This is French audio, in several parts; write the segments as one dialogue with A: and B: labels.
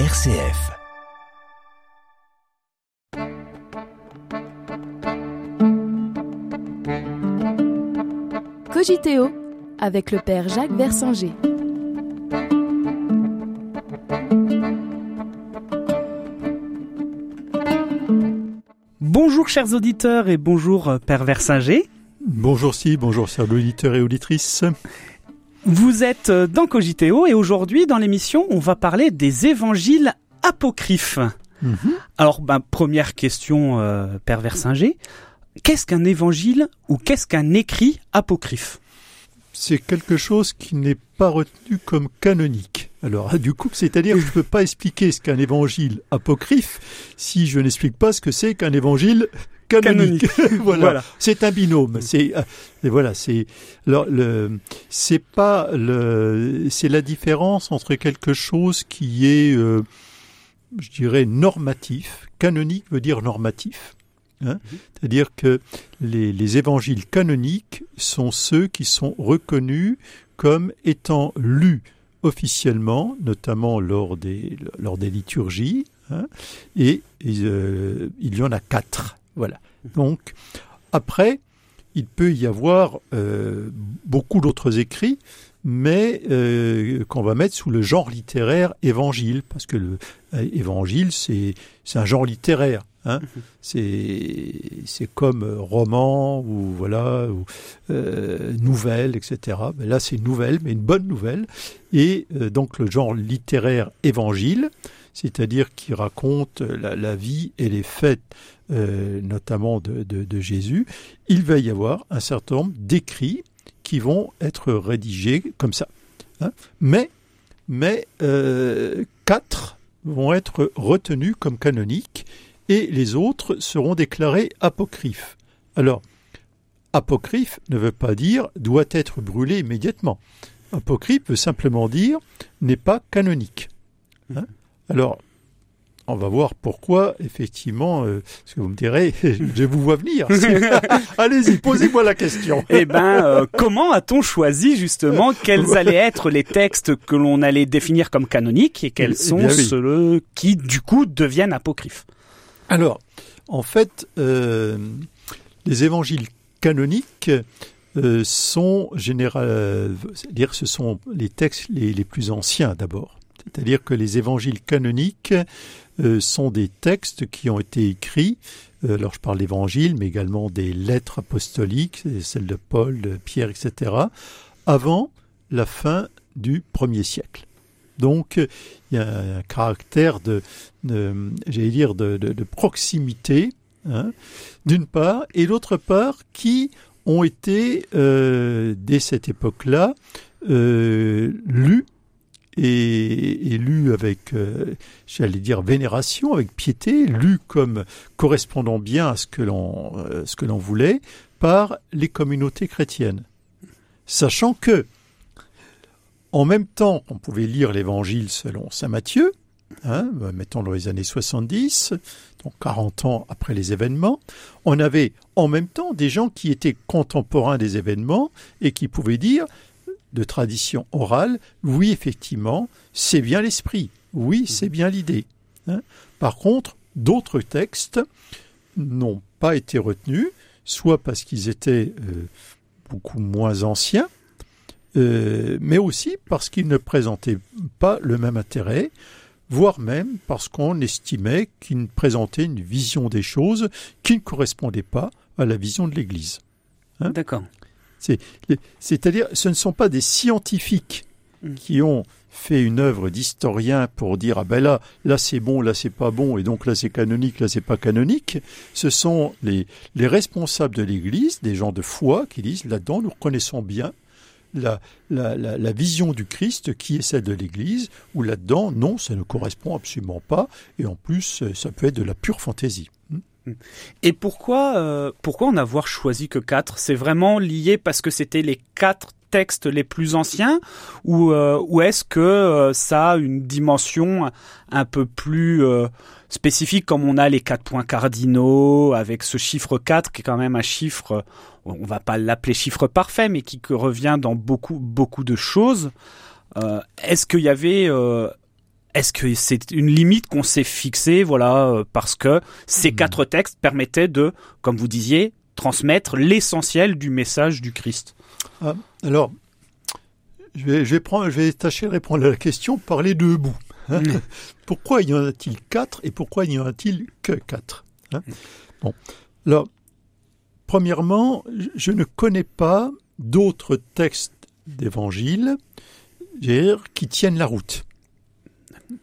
A: RCF.
B: Cogiteo avec le père Jacques Versinger.
C: Bonjour chers auditeurs et bonjour euh, Père Versinger.
D: Bonjour si, bonjour chers auditeurs et auditrices.
C: Vous êtes euh, dans Cogiteo et aujourd'hui dans l'émission on va parler des évangiles apocryphes.
D: Mhm.
C: Alors ben, première question euh, Père Versinger, qu'est-ce qu'un évangile ou qu'est-ce qu'un écrit apocryphe?
D: C'est quelque chose qui n'est pas retenu comme canonique. Alors, du coup, c'est-à-dire que je ne peux pas expliquer ce qu'est un évangile apocryphe si je n'explique pas ce que c'est qu'un évangile canonique. voilà.
C: Voilà.
D: C'est un binôme. C'est euh, et voilà. C'est le c'est pas le c'est la différence entre quelque chose qui est euh, je dirais normatif. Canonique veut dire normatif. hein. C'est-à-dire que les, les évangiles canoniques sont ceux qui sont reconnus comme étant lus officiellement, notamment lors des, lors des liturgies, hein, et, et, euh, il y en a quatre. Voilà. Donc, après, il peut y avoir euh, beaucoup d'autres écrits, mais euh, qu'on va mettre sous le genre littéraire évangile, parce que le euh, c'est un genre littéraire. Hein. C'est c'est comme euh, roman ou voilà ou euh, nouvelle, etc. Mais là, c'est une nouvelle, mais une bonne nouvelle. Et euh, donc le genre littéraire évangile, c'est-à-dire qui raconte la, la vie et les euh, notamment de, de, de Jésus. Il va y avoir un certain nombre d'écrits qui vont être rédigés comme ça. hein. Mais mais euh, quatre vont être retenus comme canoniques et les autres seront déclarés apocryphes. Alors, apocryphe ne veut pas dire doit être brûlé immédiatement. Apocryphe veut simplement dire n'est pas canonique. Hein Alors, on va voir pourquoi, effectivement, euh, ce que vous me direz, je vous vois venir. Allez-y, posez-moi la question.
C: Eh ben, euh, comment a-t-on choisi justement quels allaient être les textes que l'on allait définir comme canoniques et quels
D: Eh
C: sont
D: oui.
C: ceux qui du coup deviennent apocryphes?
D: Alors, en fait, euh, les évangiles canoniques euh, sont général, c'est-à-dire ce sont les textes les, plus anciens d'abord. C'est-à-dire que les évangiles canoniques euh, sont des textes qui ont été écrits. alors je parle d'évangiles, mais également des lettres apostoliques, celles de Paul, de Pierre, etc. Avant la fin du premier siècle. Donc, il y a un caractère de, j'allais dire, de, proximité, hein, d'une part, et d'autre part, qui ont été, euh, dès cette époque-là, euh, lus et, lus avec, euh, j'allais dire, vénération, avec piété, lus comme correspondant bien à ce que l'on, ce que l'on voulait par les communautés chrétiennes. Sachant que, en même temps qu'on pouvait lire l'évangile selon saint Matthieu, hein, mettons dans les années 70, donc 40 ans après les événements, on avait en même temps des gens qui étaient contemporains des événements et qui pouvaient dire, de tradition orale, oui, effectivement, c'est bien l'esprit, oui, c'est bien l'idée. hein. Par contre, d'autres textes n'ont pas été retenus, soit parce qu'ils étaient euh, beaucoup moins anciens, euh, mais aussi parce qu'ils ne présentaient pas le même intérêt, voire même parce qu'on estimait qu'ils présentaient une vision des choses qui ne correspondait pas à la vision de l'Église. Hein
C: D'accord.
D: C'est-à-dire, ce ne sont pas des scientifiques
C: Mm.
D: qui ont fait une œuvre d'historien pour dire ah ben là là c'est bon là c'est pas bon et donc là c'est canonique là c'est pas canonique ce sont les les responsables de l'église des gens de foi qui disent là-dedans nous reconnaissons bien la, la, la, vision du Christ qui est celle de l'Église, ou là-dedans, non, ça ne correspond absolument pas, et en plus, euh, ça peut être de la pure fantaisie. Hmm
C: Et pourquoi, euh, pourquoi en avoir choisi que quatre? C'est vraiment lié parce que c'était les quatre textes les plus anciens ou, euh, ou est-ce que ça a une dimension un peu plus spécifique comme on a les quatre points cardinaux avec ce chiffre 4 qui est quand même un chiffre, on va pas l'appeler chiffre parfait, mais qui revient dans beaucoup, beaucoup de choses. Euh, est-ce qu'il y avait... euh, est-ce que c'est une limite qu'on s'est fixée, voilà, euh, parce que ces
D: Hmm.
C: quatre textes permettaient de, comme vous disiez, transmettre l'essentiel du message du Christ?
D: Ah, alors, je vais, je, vais prendre, je vais tâcher de répondre à la question par les deux bouts. pourquoi y en a-t-il quatre et pourquoi n'y en a-t-il que quatre hein? Bon, alors, premièrement, je- ne connais pas d'autres textes d'évangile qui tiennent la route.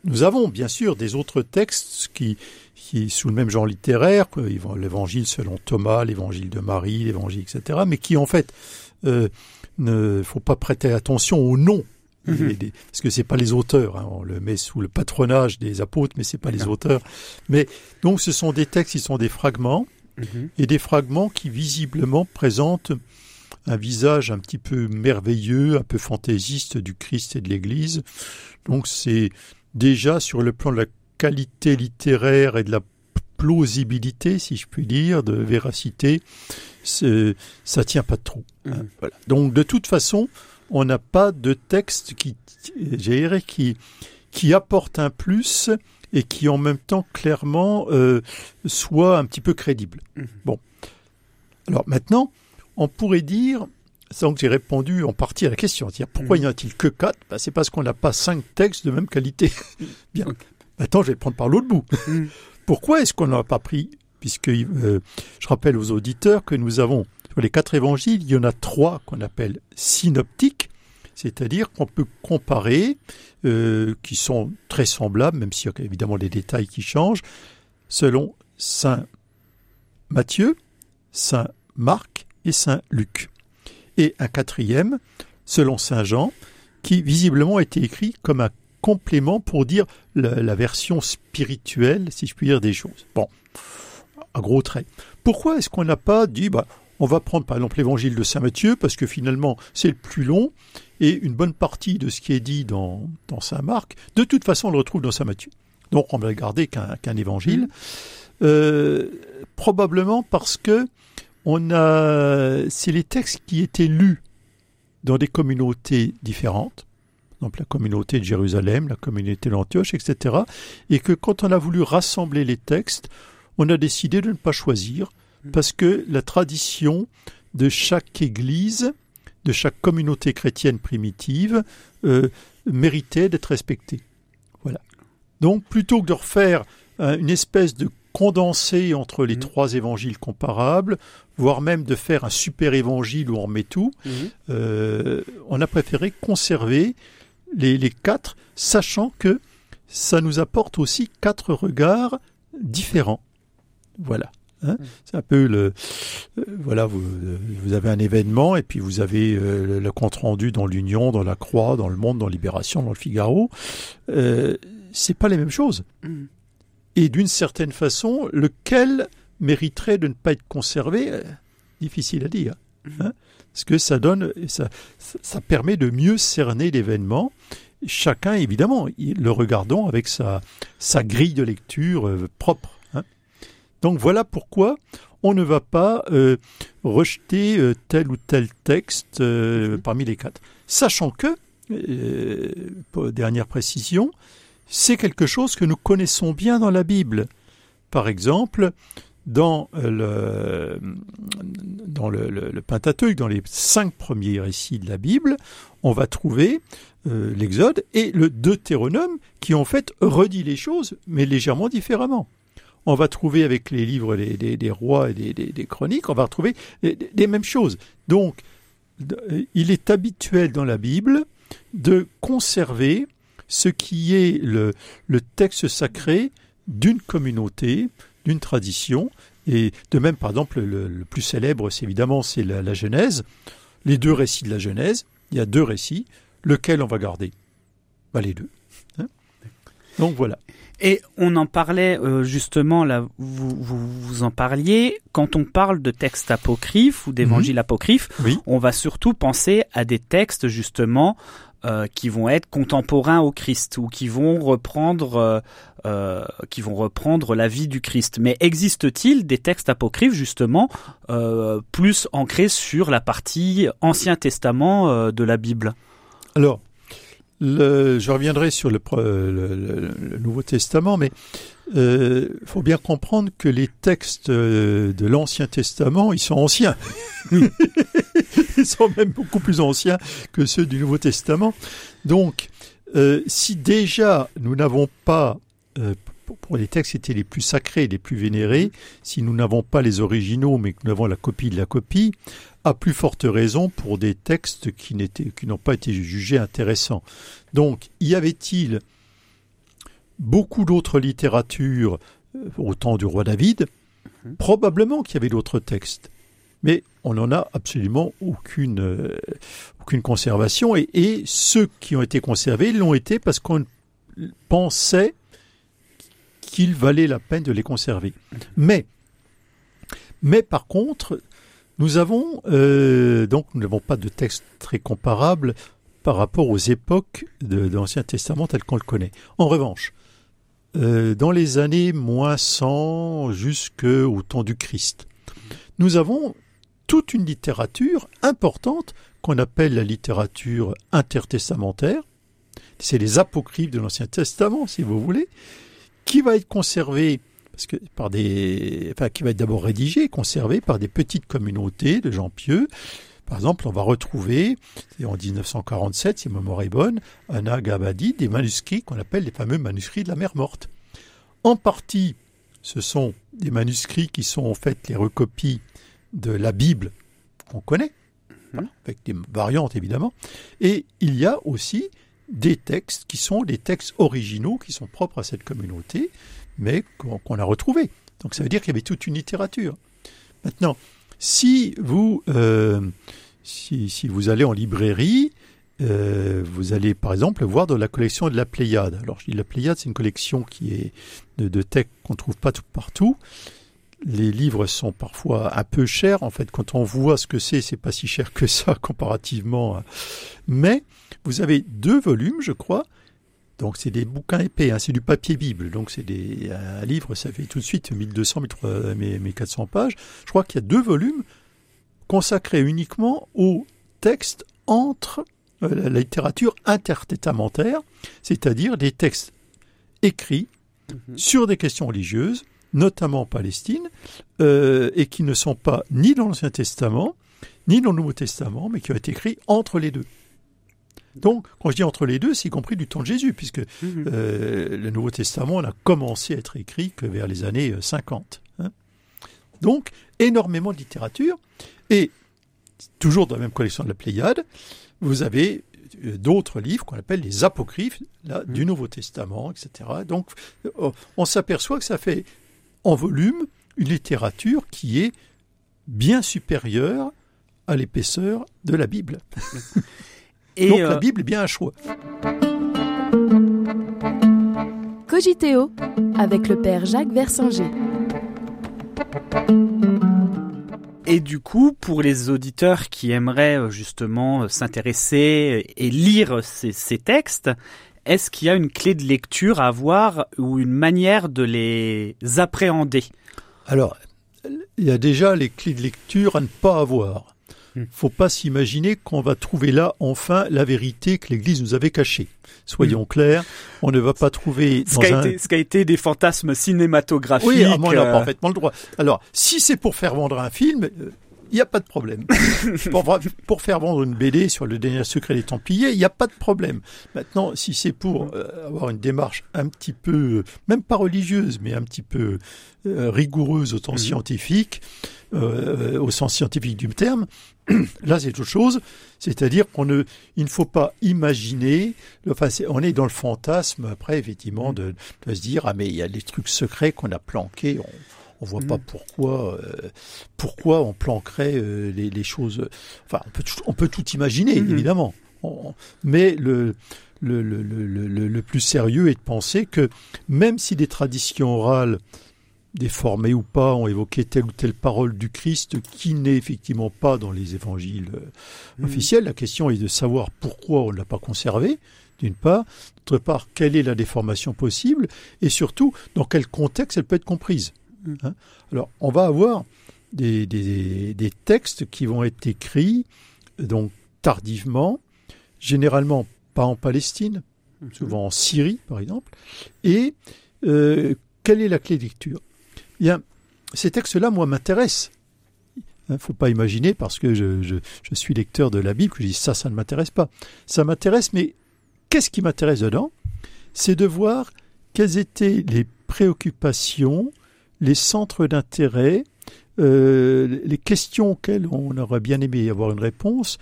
D: Nous avons bien sûr des autres textes qui, qui sous le même genre littéraire, l'évangile selon Thomas, l'évangile de Marie, l'évangile, etc., mais qui en fait euh, ne faut pas prêter attention au nom.
C: Mhm.
D: des- parce que c'est pas les auteurs, hein, on le met sous le patronage des apôtres, mais c'est pas les
C: D'accord.
D: auteurs. Mais donc ce sont des textes qui sont des fragments et des fragments qui visiblement présentent un visage un petit peu merveilleux, un peu fantaisiste du Christ et de l'Église. Donc c'est déjà sur le plan de la qualité littéraire et de la plausibilité, si je puis dire, de véracité, ça tient pas trop. hein,
C: Mhm.
D: voilà. Donc de toute façon, on n'a pas de texte qui, qui, qui apporte un plus et qui en même temps clairement euh, soit un petit peu crédible.
C: Mhm.
D: Bon. Alors maintenant, on pourrait dire, sans que j'ai répondu en partie à la question, c'est-à-dire pourquoi
C: Mhm.
D: n'y en a-t-il que quatre? Ben, C'est parce qu'on n'a pas cinq textes de même qualité. Bien.
C: Ok.
D: Maintenant, je vais prendre par l'autre bout.
C: Mhm.
D: Pourquoi est-ce qu'on n'en a pas pris Puisque euh, je rappelle aux auditeurs que nous avons, sur les quatre évangiles, il y en a trois qu'on appelle synoptiques, c'est-à-dire qu'on peut comparer, euh, qui sont très semblables, même s'il y a évidemment des détails qui changent, selon Saint Matthieu, Saint Marc et Saint Luc. Et un quatrième, selon Saint Jean, qui visiblement a été écrit comme un complément pour dire la, la version spirituelle, si je puis dire, des choses. Bon, à gros traits. Pourquoi est-ce qu'on n'a pas dit, bah, on va prendre par exemple l'évangile de Saint Matthieu, parce que finalement c'est le plus long, et une bonne partie de ce qui est dit dans, dans Saint Marc, de toute façon on le retrouve dans Saint Matthieu. Donc on va garder qu'un évangile. Euh, probablement parce que on a, c'est les textes qui étaient lus dans des communautés différentes, exemple la communauté de Jérusalem, la communauté d'Antioche, etc. Et que quand on a voulu rassembler les textes, on a décidé de ne pas choisir parce que la tradition de chaque église, de chaque communauté chrétienne primitive, euh, méritait d'être respectée. Voilà. Donc plutôt que de refaire euh, une espèce de condensé entre les
C: Mhm.
D: trois évangiles comparables, voire même de faire un super évangile où on remet tout,
C: Mhm.
D: euh, on a préféré conserver les, les quatre, sachant que ça nous apporte aussi quatre regards différents. Voilà. Hein
C: Mm.
D: C'est un peu le. euh, voilà, vous, euh, vous avez un événement et puis vous avez euh, le, le compte rendu dans l'Union, dans la Croix, dans le Monde, dans Libération, dans le Figaro. C'est pas les mêmes choses.
C: Mhm.
D: Et d'une certaine façon, lequel mériterait de ne pas être conservé Difficile à dire. hein, parce que ça donne, ça, permet de mieux cerner l'événement. Chacun, évidemment, le regardant avec sa, sa grille de lecture euh, propre. Donc voilà pourquoi on ne va pas euh, rejeter euh, tel ou tel texte euh,
C: Mhm.
D: parmi les quatre. Sachant que, pour- dernière précision, c'est quelque chose que nous connaissons bien dans la Bible. Par exemple, dans le, dans le, le- le Pentateuque, dans les cinq premiers récits de la Bible, on va trouver l'Exode et le Deutéronome qui en fait redit les choses, mais légèrement différemment. On va trouver avec les livres des, rois et des, chroniques, on va retrouver les, mêmes choses. Donc, euh, il est habituel dans la Bible de conserver ce qui est le, texte sacré d'une communauté, d'une tradition. Et de même, par exemple, le, plus célèbre, c'est évidemment c'est la, la Genèse. Les deux récits de la Genèse, il y a deux récits. Lequel on va garder? Bah, Les deux. hein? Donc voilà.
C: Et on en parlait euh, justement, là, vous, vous, vous en parliez, quand on parle de textes apocryphes ou d'évangiles apocryphes,
D: Oui.
C: on va surtout penser à des textes justement euh, qui vont être contemporains au Christ ou qui vont reprendre euh, euh, qui vont reprendre la vie du Christ. Mais existe-t-il des textes apocryphes justement euh, plus ancrés sur la partie Ancien Testament euh, de la Bible?
D: Alors, je reviendrai sur le, Nouveau Testament, mais il euh, faut bien comprendre que les textes euh, de l'Ancien Testament, ils sont anciens. ils sont même beaucoup plus anciens que ceux du Nouveau Testament. Donc, euh, si déjà nous n'avons pas, pour les textes étaient les plus sacrés, les plus vénérés, si nous n'avons pas les originaux, mais que nous avons la copie de la copie, à plus forte raison pour des textes qui n'ont pas été jugés intéressants. Donc, y avait-il beaucoup d'autres littératures euh, au temps du roi David? Mhm. Probablement qu'il y avait d'autres textes. Mais on n'en a absolument aucune, euh, aucune conservation. Et, et, ceux qui ont été conservés l'ont été parce qu'on pensait qu'il valait la peine de les conserver. Mhm. Mais, mais par contre, nous avons euh, donc nous n'avons pas de texte très comparable par rapport aux époques de, l'Ancien Testament tel qu'on le connaît. En revanche, euh, dans les années moins 100 jusqu'au temps du Christ, nous avons toute une littérature importante qu'on appelle la littérature intertestamentaire. C'est les apocryphes de l'Ancien Testament, si vous voulez, qui va être conservée parce que par des, enfin, qui va être d'abord rédigé, conservé par des petites communautés de gens pieux. Par exemple, on va retrouver, en 1947, si ma mémoire est bonne, à Nagabadi, des manuscrits qu'on appelle les fameux manuscrits de la mer morte. En partie, ce sont des manuscrits qui sont en fait les recopies de la Bible qu'on connaît, mhm. avec des variantes évidemment. Et il y a aussi des textes qui sont des textes originaux qui sont propres à cette communauté, mais qu'on a retrouvé. Donc ça veut dire qu'il y avait toute une littérature. Maintenant, si vous, euh, si, vous allez en librairie, euh, vous allez par exemple voir dans la collection de la Pléiade. Alors je dis la Pléiade, c'est une collection qui est de, textes qu'on trouve pas tout partout. Les livres sont parfois un peu chers. En fait, quand on voit ce que c'est, c'est pas si cher que ça comparativement. Mais vous avez deux volumes, je crois, donc c'est des bouquins épais, hein, c'est du papier Bible. Donc c'est des un livre, ça fait tout de suite 1200, 1400 pages. Je crois qu'il y a deux volumes consacrés uniquement au texte entre euh, la littérature intertétamentaire, c'est-à-dire des textes écrits mhm. sur des questions religieuses, notamment en Palestine, euh, et qui ne sont pas ni dans l'Ancien Testament, ni dans le Nouveau Testament, mais qui ont été écrits entre les deux. Donc, quand je dis entre les deux, c'est y compris du temps de Jésus, puisque mhm. euh, le Nouveau Testament n'a commencé à être écrit que vers les années 50. Euh, hein. Donc, énormément de littérature. Et, toujours dans la même collection de la Pléiade, vous avez euh, d'autres livres qu'on appelle les apocryphes là, mhm. du Nouveau Testament, etc. Donc, on s'aperçoit que ça fait en volume une littérature qui est bien supérieure à l'épaisseur de la Bible. Donc la euh, Bible est bien un choix.
B: Cogiteo avec le père Jacques Versinger.
C: Et du coup, pour les auditeurs qui aimeraient euh, justement euh, s'intéresser et lire ces, ces textes, est-ce qu'il y a une clé de lecture à avoir ou une manière de les appréhender?
D: Alors, il y a déjà les clés de lecture à ne pas avoir. Hmm. faut pas s'imaginer qu'on va trouver là enfin la vérité que l'Église nous avait cachée. Soyons hmm. clairs, on ne va pas trouver
C: ce, qui a été des fantasmes cinématographiques.
D: Oui, on a euh, parfaitement le droit. Alors, si c'est pour faire vendre un film, euh, il n'y a pas de problème. pour, pour, faire vendre une BD sur le dernier secret des Templiers, il n'y a pas de problème. Maintenant, si c'est pour euh, avoir une démarche un petit peu, même pas religieuse, mais un petit peu rigoureuse au sens hmm. scientifique, au sens scientifique du terme, Là, c'est autre chose, c'est-à-dire qu'on ne, il ne faut pas imaginer, enfin, on est dans le fantasme après, effectivement, de, de, se dire ah mais il y a des trucs secrets qu'on a planqués, on, on voit pas pourquoi, euh, pourquoi on planquerait euh, les, les, choses. Enfin, on peut, on peut tout imaginer, évidemment, mais le le, le, le, le, plus sérieux est de penser que même si des traditions orales déformés ou pas, ont évoqué telle ou telle parole du Christ qui n'est effectivement pas dans les évangiles euh, mmh. officiels. La question est de savoir pourquoi on ne l'a pas conservé, d'une part, d'autre part, quelle est la déformation possible, et surtout, dans quel contexte elle peut être comprise. Mmh. Hein. Alors, on va avoir des, des, des, textes qui vont être écrits donc tardivement, généralement pas en Palestine, souvent en Syrie par exemple. Et euh, quelle est la clé de lecture? Bien, ces textes-là, moi, m'intéressent. Il ne faut pas imaginer, parce que je, je, je, suis lecteur de la Bible, que je dis ça, ça ne m'intéresse pas. Ça m'intéresse, mais qu'est-ce qui m'intéresse dedans? C'est de voir quelles étaient les préoccupations, les centres d'intérêt, euh, les questions auxquelles on aurait bien aimé avoir une réponse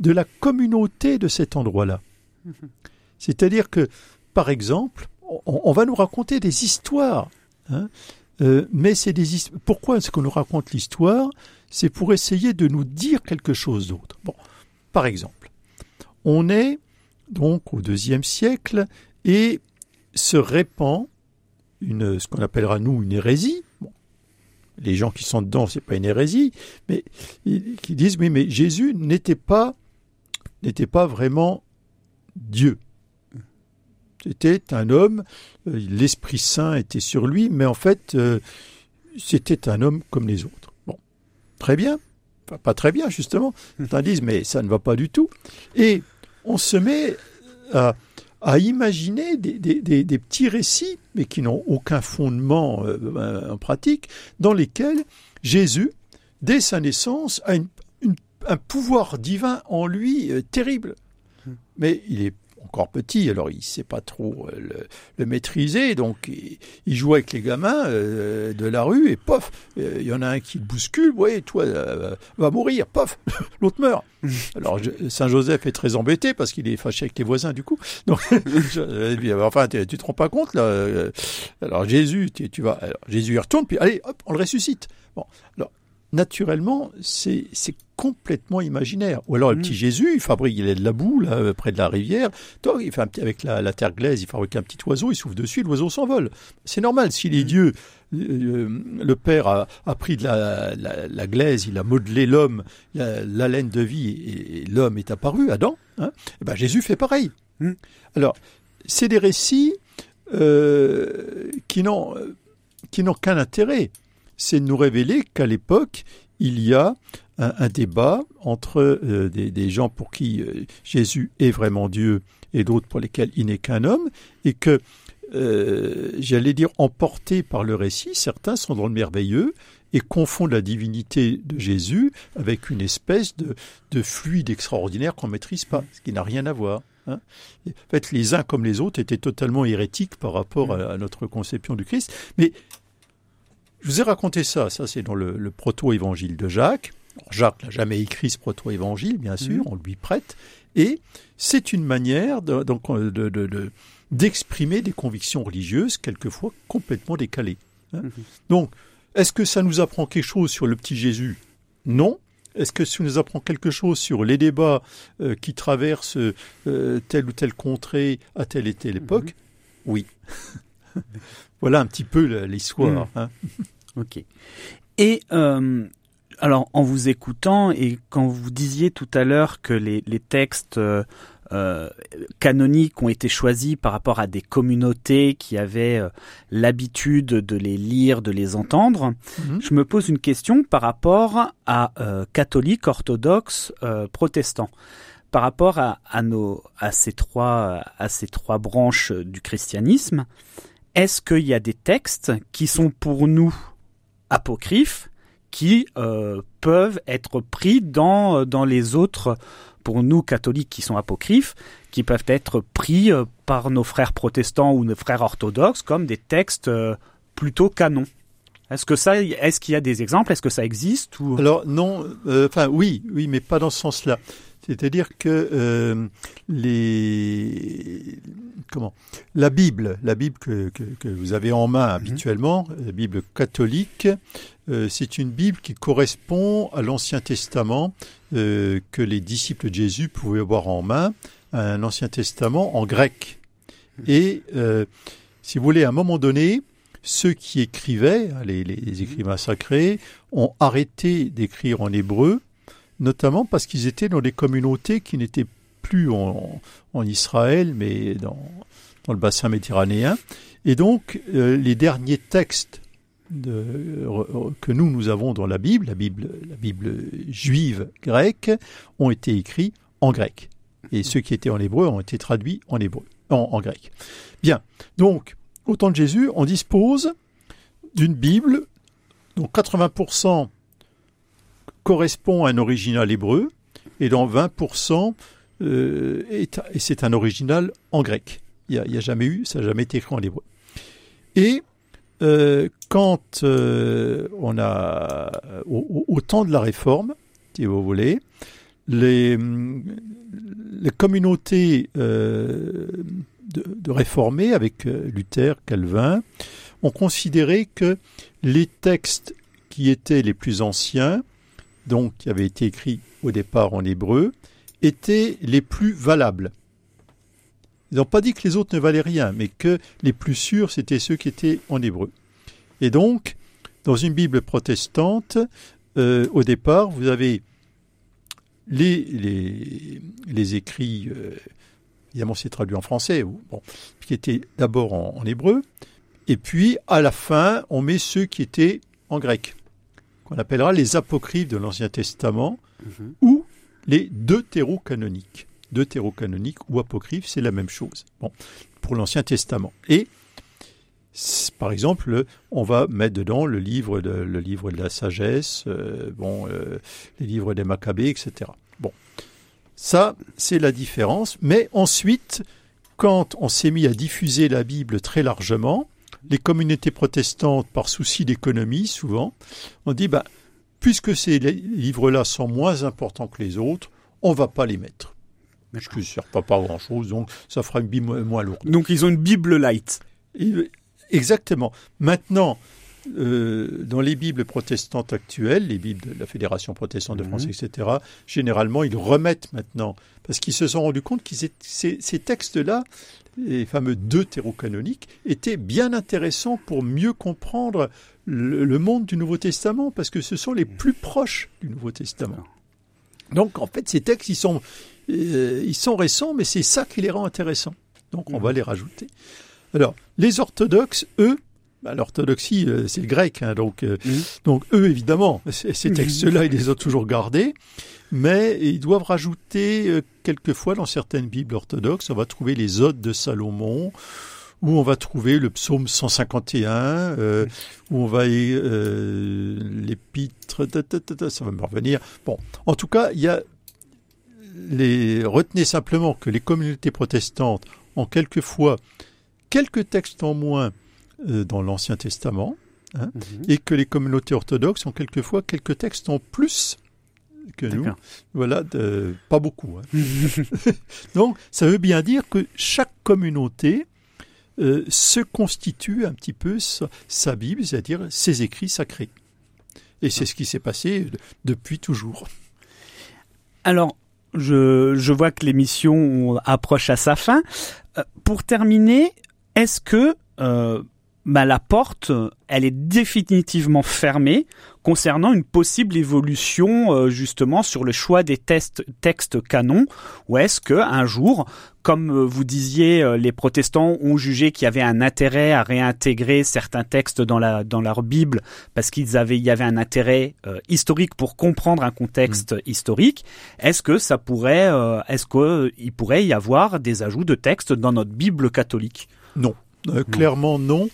D: de la communauté de cet endroit-là. C'est-à-dire que, par exemple, on, on, va nous raconter des histoires. Hein, euh, mais c'est des. Pourquoi est-ce qu'on nous raconte l'histoire? C'est pour essayer de nous dire quelque chose d'autre. Bon, par exemple, on est donc au deuxième siècle et se répand une, ce qu'on appellera nous une hérésie. Les gens qui sont dedans, c'est pas une hérésie, mais qui disent oui, mais Jésus n'était pas n'était pas vraiment Dieu. C'était un homme, euh, l'Esprit Saint était sur lui, mais en fait, euh, c'était un homme comme les autres. Bon, très bien, enfin, pas très bien justement. Certains disent, mais ça ne va pas du tout. Et on se met à, à imaginer des, des, des, petits récits, mais qui n'ont aucun fondement euh, en pratique, dans lesquels Jésus, dès sa naissance, a une, une, un pouvoir divin en lui euh, terrible. Mais il est encore petit, alors il sait pas trop euh, le, maîtriser, donc il, joue avec les gamins euh, de la rue et pof, euh, il y en a un qui le bouscule, ouais, toi va mourir, pof, l'autre meurt. Alors Saint Joseph est très embêté parce qu'il est fâché avec les voisins du coup. Je, enfin, tu te rends pas compte là. Alors Jésus, tu, tu vas, Jésus il retourne puis allez, hop, on le ressuscite. Bon, naturellement, c'est complètement imaginaire. Ou alors le petit Jésus, il fabrique, il est de la boue là, près de la rivière. Toi, il fait un petit, avec la, la, terre glaise, il fabrique un petit oiseau, il souffle dessus, l'oiseau s'envole. C'est normal. S'il est Dieu, euh, le Père a, a pris de la, la, la, glaise, il a modelé l'homme, l'haleine de vie, et, et l'homme est apparu, Adam. Hein, et ben Jésus fait pareil. Mm. Alors, c'est des récits euh, qui n'ont qui n'ont qu'un intérêt c'est de nous révéler qu'à l'époque, il y a un, débat entre euh, des, gens pour qui euh, Jésus est vraiment Dieu et d'autres pour lesquels il n'est qu'un homme, et que, euh, j'allais dire, emportés par le récit, certains sont dans le merveilleux et confondent la divinité de Jésus avec une espèce de, de fluide extraordinaire qu'on ne maîtrise pas, ce qui n'a rien à voir. Hein. En fait, les uns comme les autres étaient totalement hérétiques par rapport à, à notre conception du Christ, mais je vous ai raconté ça, ça c'est dans le, le proto-évangile de Jacques. Alors, Jacques n'a jamais écrit ce proto-évangile, bien sûr, mmh. on lui prête, et c'est une manière de, donc, de, de, de, d'exprimer des convictions religieuses, quelquefois complètement décalées. Hein. Mmh. Donc, est-ce que ça nous apprend quelque chose sur le petit Jésus? Non. Est-ce que ça nous apprend quelque chose sur les débats euh, qui traversent euh, telle ou telle contrée à telle et telle époque? Mmh. Oui. Voilà un petit peu l'histoire. Mmh. Hein.
C: ok. Et euh, alors, en vous écoutant et quand vous disiez tout à l'heure que les, les textes euh, euh, canoniques ont été choisis par rapport à des communautés qui avaient euh, l'habitude de les lire, de les entendre, mmh. je me pose une question par rapport à catholiques, orthodoxes, protestants par rapport à, à, nos, à, ces trois, à ces trois branches du christianisme, est-ce qu'il y a des textes qui sont pour nous apocryphes qui euh, peuvent être pris dans, dans les autres, pour nous catholiques qui sont apocryphes, qui peuvent être pris euh, par nos frères protestants ou nos frères orthodoxes comme des textes euh, plutôt canons? Est-ce est-ce qu'il y a des exemples? Est-ce que ça existe
D: Alors non, enfin euh, oui, oui, mais pas dans ce sens-là. C'est-à-dire que euh, les comment la Bible, la Bible que, que, que vous avez en main habituellement, mm -hmm. la Bible catholique, euh, c'est une Bible qui correspond à l'Ancien Testament euh, que les disciples de Jésus pouvaient avoir en main, un Ancien Testament en grec. Et euh, si vous voulez, à un moment donné, ceux qui écrivaient, les, les écrivains sacrés, ont arrêté d'écrire en hébreu notamment parce qu'ils étaient dans des communautés qui n'étaient plus en, Israël, mais dans, le bassin méditerranéen. Et donc, euh, les derniers textes que nous, nous avons dans la Bible, la Bible, la Bible juive grecque, ont été écrits en grec. Et ceux qui étaient en hébreu ont été traduits en hébreu, en, grec. Bien. Donc, au temps de Jésus, on dispose d'une Bible dont 80% correspond à un original hébreu et dont 20% euh, et c'est un original en grec. Il n'y a, jamais eu, ça n'a jamais été écrit en hébreu. Et euh, quand euh, on a, au, temps de la réforme, si vous voulez, les, les communautés euh, de, de, réformés avec Luther, Calvin, ont considéré que les textes qui étaient les plus anciens, donc qui avaient été écrits au départ en hébreu, étaient les plus valables. Ils n'ont pas dit que les autres ne valaient rien, mais que les plus sûrs, c'était ceux qui étaient en hébreu. Et donc, dans une Bible protestante, euh, au départ, vous avez les, écrits, euh, évidemment c'est traduit en français, qui étaient d'abord en, hébreu, et puis à la fin, on met ceux qui étaient en grec, qu'on appellera les apocryphes de l'Ancien Testament, mhm. ou les deutérocanoniques deutérocanonique ou apocryphe, c'est la même chose. Bon, pour l'Ancien Testament. Et par exemple, on va mettre dedans le livre de, le livre de la sagesse, euh, bon, euh, les livres des Maccabées, etc. Bon, ça, c'est la différence. Mais ensuite, quand on s'est mis à diffuser la Bible très largement, les communautés protestantes, par souci d'économie, souvent, ont dit, bah, puisque ces livres-là sont moins importants que les autres, on va pas les mettre. Mais je ne sers pas pas grand-chose, donc ça fera une Bible moins lourde.
C: Donc ils ont une Bible light.
D: Exactement. Maintenant, euh, dans les Bibles protestantes actuelles, les Bibles de la Fédération protestante de France, mhm. etc., généralement, ils remettent maintenant, parce qu'ils se sont rendus compte que ces, ces textes-là, les fameux deux canoniques, étaient bien intéressants pour mieux comprendre le, le, monde du Nouveau Testament, parce que ce sont les plus proches du Nouveau Testament. Donc, en fait, ces textes, ils sont, euh, ils sont récents, mais c'est ça qui les rend intéressants. Donc on va mhm. les rajouter. Alors, les orthodoxes, eux, bah, l'orthodoxie, euh, c'est le grec, hein, donc, euh, donc eux, évidemment, ces textes-là, ils les ont toujours gardés, mais ils doivent rajouter, quelquefois, dans certaines Bibles orthodoxes, on va trouver les Odes de Salomon, où on va trouver le psaume 151, mhm. où on va l'épître, ça va me revenir. Bon, en tout cas, il y a les, retenez simplement que les communautés protestantes ont quelquefois quelques textes en moins euh, dans l'Ancien Testament, hein, mhm. et que les communautés orthodoxes ont quelquefois quelques textes en plus que nous. Voilà, pas beaucoup. Hein. Donc, ça veut bien dire que chaque communauté euh, se constitue un petit peu sa Bible, c'est-à-dire ses écrits sacrés. Et c'est ce qui s'est passé depuis toujours.
C: Alors, je, je vois que l'émission approche à sa fin. Euh, pour terminer, est-ce que euh, bah, la porte, elle est définitivement fermée concernant une possible évolution euh, justement sur le choix des tests, textes canons, ou est-ce que un jour, comme euh, vous disiez, euh, les protestants ont jugé qu'il y avait un intérêt à réintégrer certains textes dans la dans leur Bible parce qu'ils avaient il y avait un intérêt historique pour comprendre un contexte mm. historique, est-ce que ça pourrait est-ce que il pourrait y avoir des ajouts de textes dans notre Bible catholique?
D: Non. Euh, clairement non.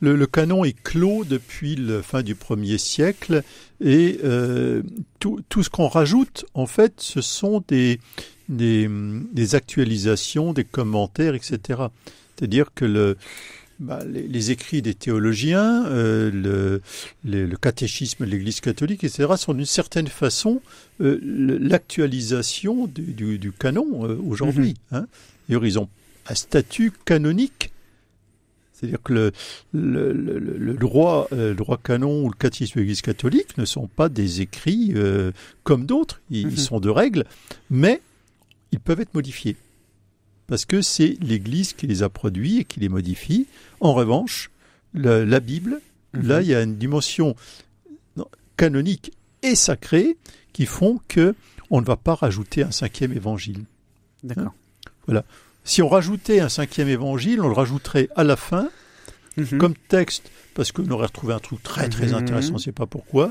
D: Le, canon est clos depuis la fin du premier siècle et euh, tout, ce qu'on rajoute, en fait, ce sont des, des, actualisations, des commentaires, etc. C'est-à-dire que le, bah, les, écrits des théologiens, euh, le, catéchisme de l'Église catholique, etc., sont d'une certaine façon l'actualisation du, canon aujourd'hui. Mm-hmm. Hein. ils ont un statut canonique c'est-à-dire que le, le, le, droit, euh, le droit canon ou le catéchisme de l'Église catholique ne sont pas des écrits euh, comme d'autres, ils, mhm. sont de règles, mais ils peuvent être modifiés. Parce que c'est l'Église qui les a produits et qui les modifie. En revanche, la, Bible, mhm. là, il y a une dimension canonique et sacrée qui font que on ne va pas rajouter un cinquième évangile.
C: D'accord.
D: voilà. Si on rajoutait un cinquième évangile, on le rajouterait à la fin
C: Mhm.
D: comme texte, parce qu'on aurait retrouvé un truc très très
C: Mhm.
D: intéressant, on ne sait pas pourquoi,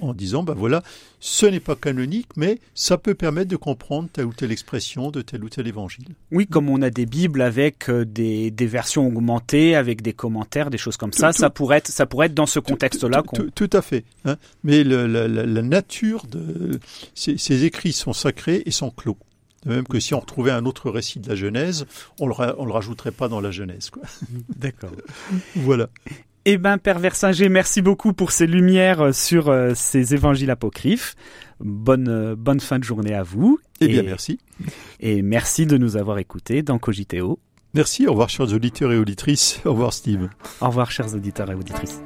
D: en, disant, ben voilà, ce n'est pas canonique, mais ça peut permettre de comprendre telle ou telle expression de tel ou tel évangile.
C: Oui, comme on a des bibles avec euh, des, des versions augmentées, avec des commentaires, des choses comme ça,
D: Tout-
C: ça pourrait être, ça pourrait être dans ce contexte-là
D: Tout-
C: qu'on.
D: tout, tout à fait. hein. Mais le- la, la- la nature de ces, ces écrits sont sacrés et sont clos. De même que si on retrouvait un autre récit de la Genèse, on le, on le rajouterait pas dans la Genèse. Quoi.
C: D'accord.
D: Voilà.
C: Eh ben, Père Versinger, merci beaucoup pour ces lumières euh, sur euh, ces évangiles apocryphes. Bonne, euh, bonne fin de journée à vous.
D: Eh bien,
C: Et-
D: merci.
C: Et merci de nous avoir écoutés dans Cogiteo.
D: Merci. Au revoir, chers auditeurs et auditrices. Au revoir, Steve.
C: Au revoir, chers auditeurs et auditrices.